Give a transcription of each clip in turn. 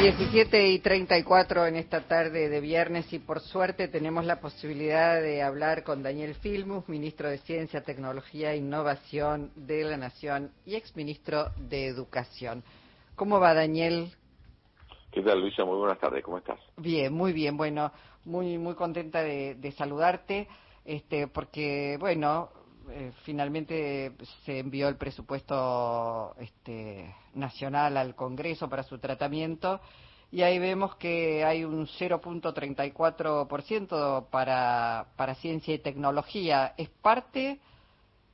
17 y 34 en esta tarde de viernes y por suerte tenemos la posibilidad de hablar con Daniel Filmus, ministro de Ciencia, Tecnología e Innovación de la Nación y exministro de Educación. ¿Cómo va Daniel? ¿Qué tal Luisa? Muy buenas tardes, ¿cómo estás? Bien, muy bien, bueno, muy muy contenta de, de saludarte, este, porque bueno, eh, finalmente se envió el presupuesto este, nacional al Congreso para su tratamiento y ahí vemos que hay un 0.34% para, para ciencia y tecnología. Es parte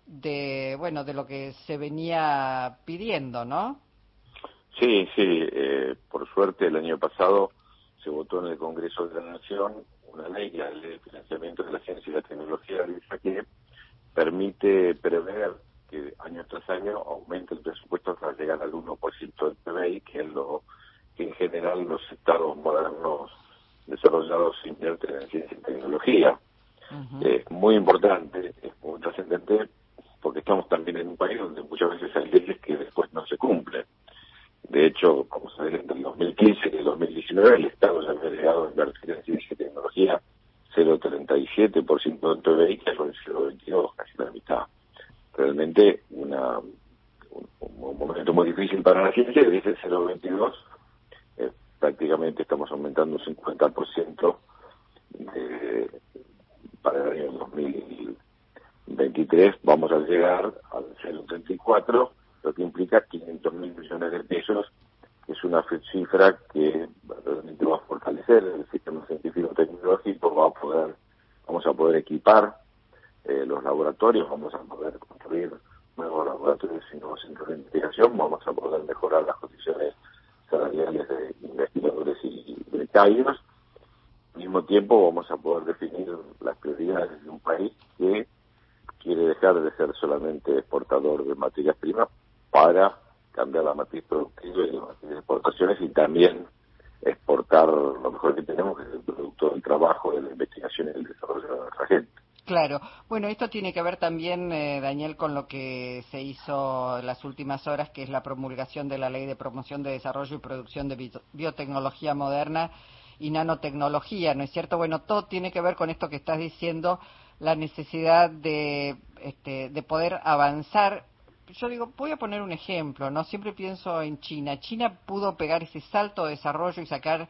de, bueno, de lo que se venía pidiendo, ¿no? Sí, sí. Eh, por suerte el año pasado se votó en el Congreso de la Nación una ley, la ley de financiamiento de la ciencia y la tecnología, que permite prever que año tras año aumente el presupuesto hasta llegar al 1% del PBI, que es lo que en general los estados modernos desarrollados invierten en ciencia y tecnología. Es muy importante, es muy trascendente, porque estamos también en un país donde muchas veces hay leyes que después no se cumplen. De hecho, como se ve entre el 2015 y el 2019, el Estado ya había llegado a invertir en ciencia y tecnología 0,37% del PBI, que es el 0,22, casi la mitad. Realmente una, un, momento muy difícil para la ciencia, y dice 0,22, eh, prácticamente estamos aumentando un 50% de, para el año 2023, vamos a llegar al 0,34, lo que implica 500 mil millones de pesos es una cifra que realmente va a fortalecer el sistema científico tecnológico, va a poder, vamos a poder equipar eh, los laboratorios, vamos a poder construir nuevos laboratorios y nuevos centros de investigación, vamos a poder mejorar las condiciones salariales de investigadores y becarios. Al mismo tiempo vamos a poder definir las prioridades de un país que quiere dejar de ser solamente exportador de materias primas para cambiar la matriz productiva y las exportaciones y también exportar lo mejor que tenemos, que es el producto del trabajo, de la investigación y el desarrollo de nuestra gente. Claro. Bueno, esto tiene que ver también, eh, Daniel, con lo que se hizo en las últimas horas, que es la promulgación de la Ley de Promoción de Desarrollo y Producción de Biotecnología Moderna y Nanotecnología, ¿no es cierto? Bueno, todo tiene que ver con esto que estás diciendo, la necesidad de, este, de poder avanzar yo digo, voy a poner un ejemplo, ¿no? Siempre pienso en China. China pudo pegar ese salto de desarrollo y sacar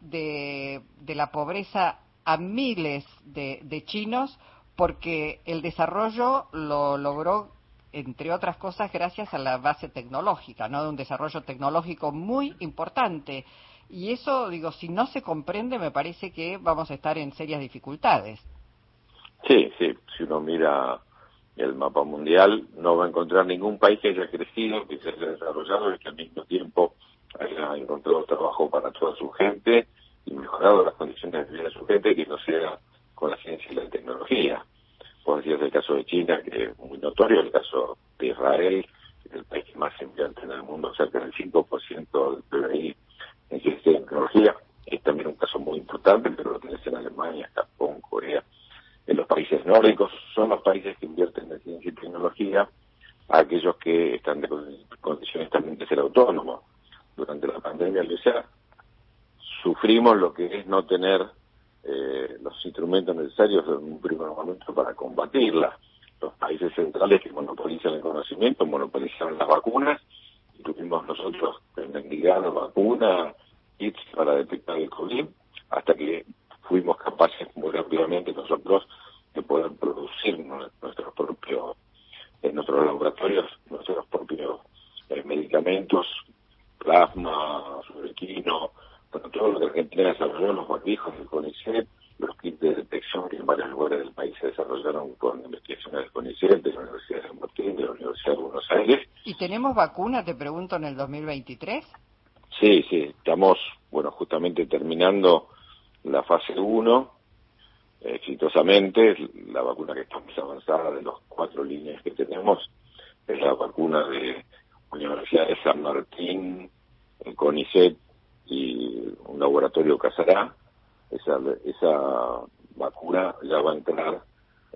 de, de la pobreza a miles de, de chinos porque el desarrollo lo logró, entre otras cosas, gracias a la base tecnológica, ¿no? De un desarrollo tecnológico muy importante. Y eso, digo, si no se comprende, me parece que vamos a estar en serias dificultades. Sí, sí. Si uno mira el mapa mundial, no va a encontrar ningún país que haya crecido, que se haya desarrollado y que al mismo tiempo haya encontrado trabajo para toda su gente y mejorado las condiciones de vida de su gente que no sea con la ciencia y la tecnología. Por decir el caso de China, que es muy notorio, el caso de Israel, el país que más invierte en el mundo, cerca del 5% del PBI en ciencia y tecnología. Es también un caso muy importante, pero lo tenés en Alemania, Japón, Corea, en los países nórdicos, son los países que invierten en ciencia y tecnología, a aquellos están de condiciones también de ser autónomos. Durante la pandemia, sea, sufrimos lo que es no tener eh, los instrumentos necesarios en un primer momento para combatirla. Los países centrales que monopolizan el conocimiento, monopolizan las vacunas, y tuvimos nosotros mendigar vacuna, kits para detectar el COVID, hasta que fuimos capaces muy rápidamente nosotros de poder producir nuestros propios, en nuestros laboratorios, nuestros propios eh, medicamentos, plasma, surequino, bueno, todo lo que Argentina desarrolló, los barbijos del CONICET, los kits de detección que en varios lugares del país se desarrollaron con investigaciones del CONICET, de la Universidad de San Martín, de la Universidad de Buenos Aires. ¿Y tenemos vacunas, te pregunto, en el 2023? Sí, sí, estamos, bueno, justamente terminando la fase 1 exitosamente. La vacuna que está más avanzada de los cuatro líneas que tenemos es la vacuna de Universidad de San Martín, el CONICET y un laboratorio Casará. Esa, esa vacuna ya va a entrar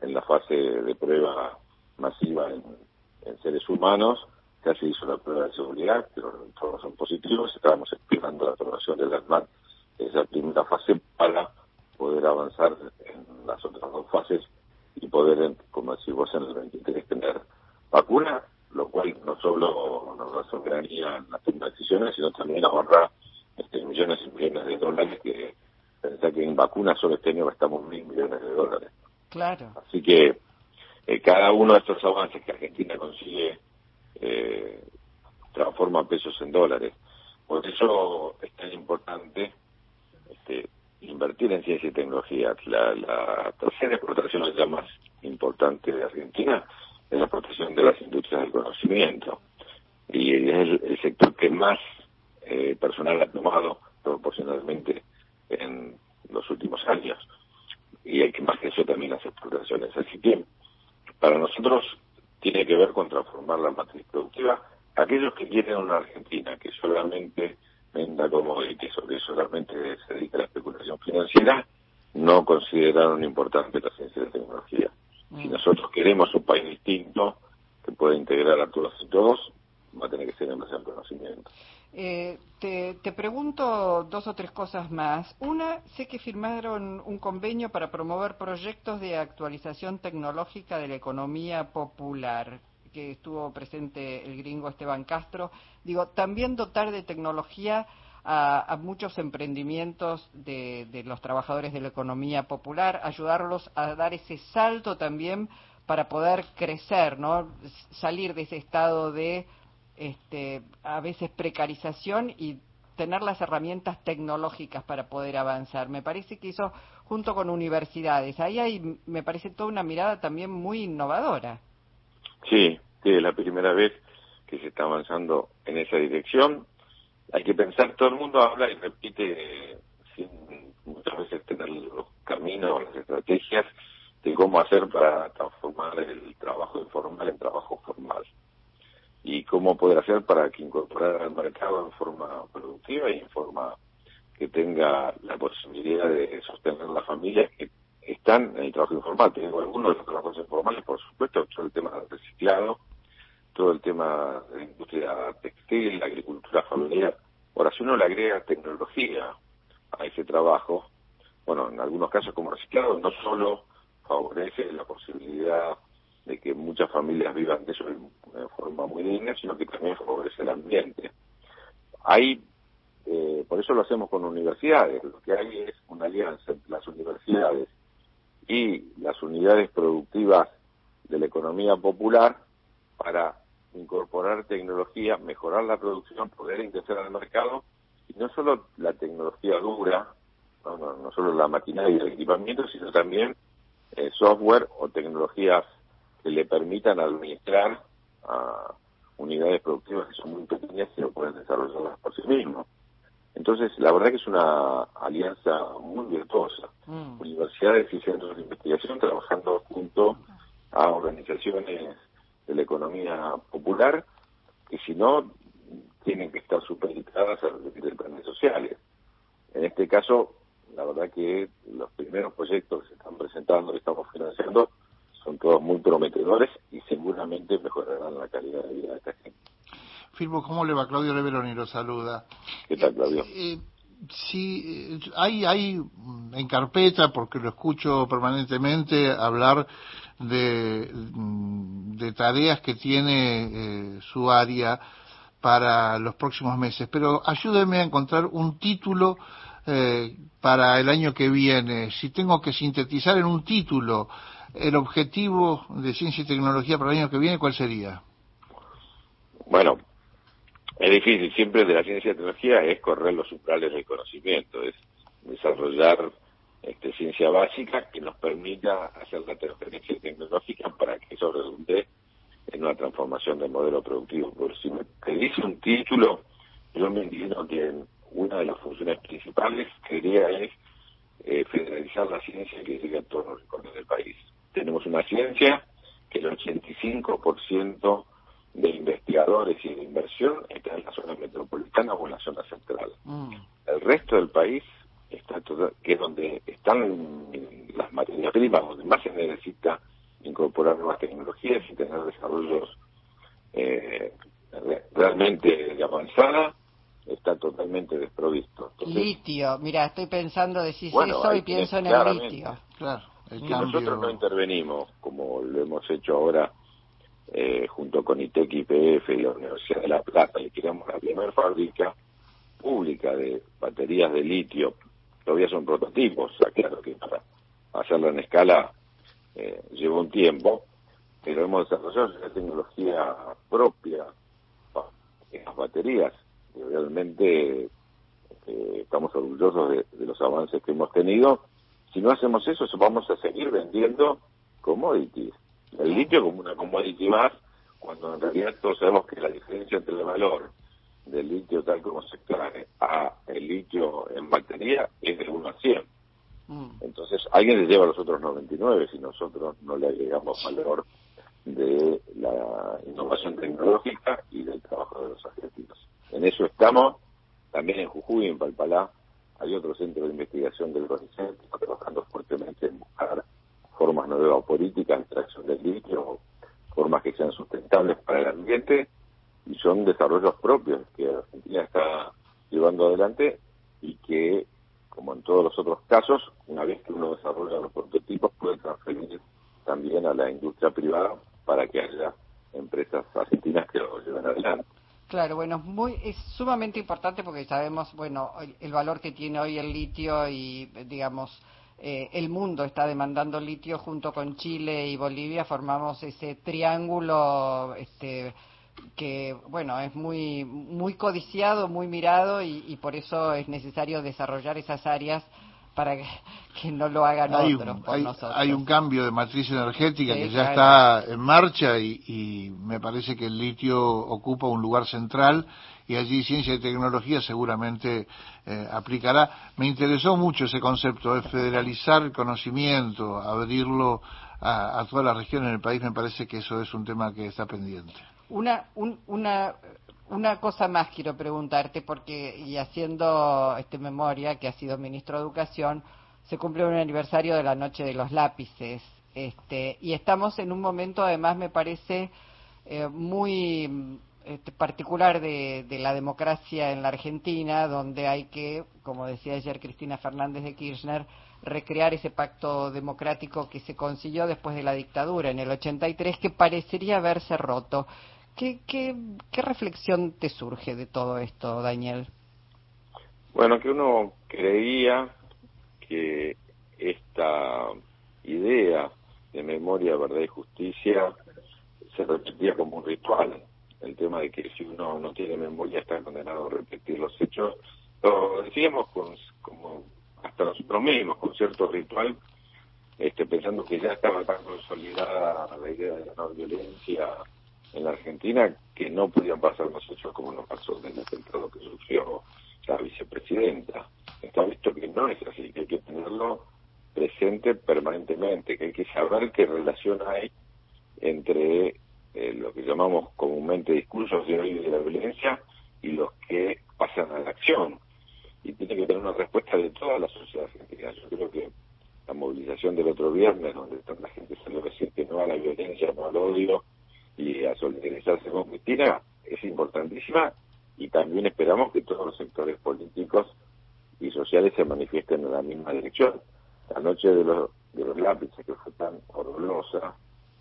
en la fase de prueba masiva en, seres humanos ya se hizo la prueba de seguridad, pero todos son positivos, estamos esperando la aprobación de las MAT, esa primera fase, para poder avanzar en las otras dos fases y poder, como decís vos, en el 23 tener vacuna, lo cual no solo nos da soberanía en las decisiones, sino también ahorra este, millones y millones de dólares que pensá que en vacunas solo este año gastamos mil millones de dólares. Claro. Así que eh, cada uno de estos avances que Argentina consigue eh, transforma pesos en dólares. Por eso es tan importante este, invertir en ciencia y tecnología. La, la tercera exportación la más importante de Argentina es la protección de las industrias del conocimiento. Y es el, sector que más eh, personal ha tomado proporcionalmente en los últimos años. Y el que más creció también las exportaciones. Así que para nosotros tiene que ver con transformar la matriz productiva. Aquellos que quieren una Argentina que solamente venda commodities o que solamente se dedica a la especulación financiera, no consideraron importante la ciencia y la tecnología. Si mm. nosotros queremos un país distinto que pueda integrar a todos y todos, va a tener que ser en base al conocimiento. Eh, te, te, pregunto dos o tres cosas más. Una, sé que firmaron un convenio para promover proyectos de actualización tecnológica de la economía popular, que estuvo presente el gringo Esteban Castro. Digo, también dotar de tecnología a, muchos emprendimientos de, de los trabajadores de la economía popular, ayudarlos a dar ese salto también para poder crecer, ¿no? Salir de ese estado de este, a veces precarización y tener las herramientas tecnológicas para poder avanzar. Me parece que eso, junto con universidades, ahí hay, me parece toda una mirada también muy innovadora. Sí, sí, es la primera vez que se está avanzando en esa dirección. Hay que pensar, todo el mundo habla y repite sin muchas veces tener los caminos, las estrategias de cómo hacer para transformar el trabajo informal en trabajo formal y cómo poder hacer para que incorporar al mercado en forma productiva y en forma que tenga la posibilidad de sostener las familias que están en el trabajo informal. Tengo algunos de los trabajos informales, por supuesto, todo el tema del reciclado, todo el tema de la industria textil, la agricultura familiar. Ahora, si uno le agrega tecnología a ese trabajo, bueno, en algunos casos como reciclado, no solo favorece la posibilidad de que muchas familias vivan de eso de forma muy digna, sino que también favorece el ambiente. Hay, eh, por eso lo hacemos con universidades, lo que hay es una alianza entre las universidades y las unidades productivas de la economía popular para incorporar tecnología, mejorar la producción, poder ingresar al mercado, y no solo la tecnología dura, no, no, solo la maquinaria y el equipamiento, sino también eh, software o tecnologías que le permitan administrar a unidades productivas que son muy pequeñas y no pueden desarrollarlas por sí mismos. Entonces, la verdad que es una alianza muy virtuosa. Mm. Universidades y centros de investigación trabajando junto a organizaciones de la economía popular que si no tienen que estar supeditadas a los planes sociales. En este caso, la verdad que los primeros proyectos que se están presentando, que estamos financiando, son todos muy prometedores y seguramente mejorarán la calidad de vida de esta gente. Firmo, ¿cómo le va? Claudio Leveroni lo saluda. ¿Qué tal, Claudio? Eh, si eh, hay, hay en carpeta, porque lo escucho permanentemente hablar de, mm, de tareas que tiene eh, su área para los próximos meses, pero ayúdeme a encontrar un título eh, para el año que viene. Si tengo que sintetizar en un título el objetivo de ciencia y tecnología para el año que viene, ¿cuál sería? Bueno, es difícil, siempre de la ciencia y tecnología es correr los umbrales del conocimiento, es desarrollar este, ciencia básica que nos permita hacer la transferencia tecnológica para que eso redunde en una transformación del modelo productivo. Por si me dice un título, yo me entiendo que una de las funciones principales que quería es eh, federalizar la ciencia que llegue a todos los rincones del país tenemos una ciencia que el 85% de investigadores y de inversión está en la zona metropolitana o en la zona central. Mm. El resto del país está que es donde están las materias primas, donde más se necesita incorporar nuevas tecnologías y tener desarrollos eh, realmente avanzada está totalmente desprovisto. litio, mira, estoy pensando, decís eso y pienso en el litio. Claro, si nosotros no intervenimos, como lo hemos hecho ahora eh, junto con ITEC, IPF y la Universidad de La Plata, y creamos la primera fábrica pública de baterías de litio, todavía son prototipos, o sea, claro que para hacerlo en escala eh, lleva un tiempo, pero hemos desarrollado una tecnología propia en las baterías y realmente eh, estamos orgullosos de, los avances que hemos tenido. Si no hacemos eso, vamos a seguir vendiendo commodities. El litio como una commodity más, cuando en realidad todos sabemos que la diferencia entre el valor del litio tal como se extrae a el litio en batería es de 1 a 100. Mm. Entonces alguien le lleva los otros 99 si nosotros no le agregamos valor de la innovación tecnológica y del trabajo de los argentinos. En eso estamos, también en Jujuy, en Palpalá, hay otro centro de investigación del CONICET trabajando fuertemente en buscar formas nuevas políticas de extracción del litio, formas que sean sustentables para el ambiente y son desarrollos propios que Argentina está llevando adelante y que, como en todos los otros casos, una vez que uno desarrolla los prototipos, puede transferir también a la industria privada para que haya empresas argentinas que lo lleven adelante. Claro, bueno, muy, es sumamente importante porque sabemos, bueno, el, valor que tiene hoy el litio y, digamos, eh, el mundo está demandando litio junto con Chile y Bolivia, formamos ese triángulo, este, que bueno es muy muy codiciado muy mirado y, por eso es necesario desarrollar esas áreas para que, no lo hagan otros por hay, hay, un cambio de matriz energética que ya está en marcha y, me parece que el litio ocupa un lugar central y allí ciencia y tecnología seguramente eh, aplicará. Me interesó mucho ese concepto de federalizar el conocimiento, abrirlo a, a toda la región en el país. Me parece que eso es un tema que está pendiente. Una, una, una cosa más quiero preguntarte, porque y haciendo este memoria, que ha sido ministro de Educación, se cumple un aniversario de la Noche de los Lápices, este, y estamos en un momento, además, me parece eh, muy este, particular de, de, la democracia en la Argentina, donde hay que, como decía ayer Cristina Fernández de Kirchner, recrear ese pacto democrático que se consiguió después de la dictadura en el 83, que parecería haberse roto. ¿Qué, qué, qué reflexión te surge de todo esto, Daniel? Bueno, que uno creía que esta idea de memoria, verdad y justicia se repetía como un ritual. El tema de que si uno no tiene memoria está condenado a repetir los hechos. Lo decíamos con, como hasta nosotros mismos, con cierto ritual, este, pensando que ya estaba tan consolidada la idea de la no violencia en la Argentina que no podían pasar los como nos pasó en el atentado que sufrió la vicepresidenta. Está visto que no es así, que hay que tenerlo presente permanentemente, que hay que saber qué relación hay entre eh, lo que llamamos comúnmente discursos de hoy de la violencia y los que pasan a la acción. Y tiene que tener una respuesta de toda la sociedad argentina. Yo creo que la movilización del otro viernes, donde la gente salió a decir no a la violencia, no al odio, y a solidarizarse con Cristina es importantísima y también esperamos que todos los sectores políticos y sociales se manifiesten en la misma dirección. La noche de los, de los lápices, que fue tan horrorosa,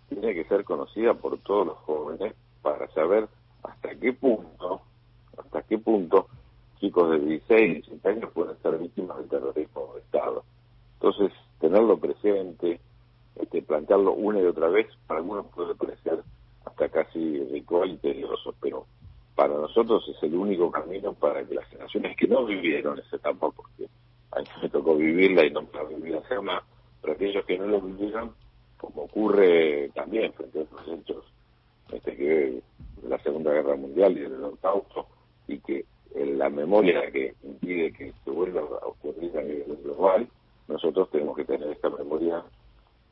tiene que ser conocida por todos los jóvenes para saber hasta qué punto, hasta qué punto chicos de 16 y 17 años pueden ser víctimas del terrorismo de Estado. Entonces, tenerlo presente, este, plantearlo una y otra vez, para algunos puede parecer hasta casi rico y peligroso, pero para nosotros es el único camino para que las generaciones que no vivieron esa etapa, porque a mí me tocó vivirla y no me la viví hacer más, pero aquellos que no lo vivieron, como ocurre también frente a otros hechos este, que la Segunda Guerra Mundial y el Holocausto, y que en la memoria que impide que se vuelva a ocurrir a nivel global, nosotros tenemos que tener esta memoria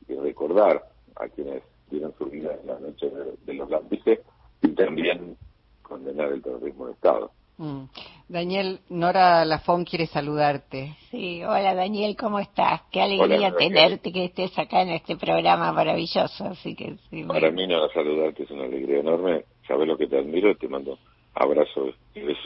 y recordar a quienes dieron su vida en la noche de, los lápices y también condenar el terrorismo de Estado. Mm. Daniel, Nora Lafón quiere saludarte. Sí, hola Daniel, ¿cómo estás? Qué alegría tenerte, que estés acá en este programa maravilloso. Así que Para mí, Nora, saludarte es una alegría enorme sabes lo que te admiro, te mando abrazo y besos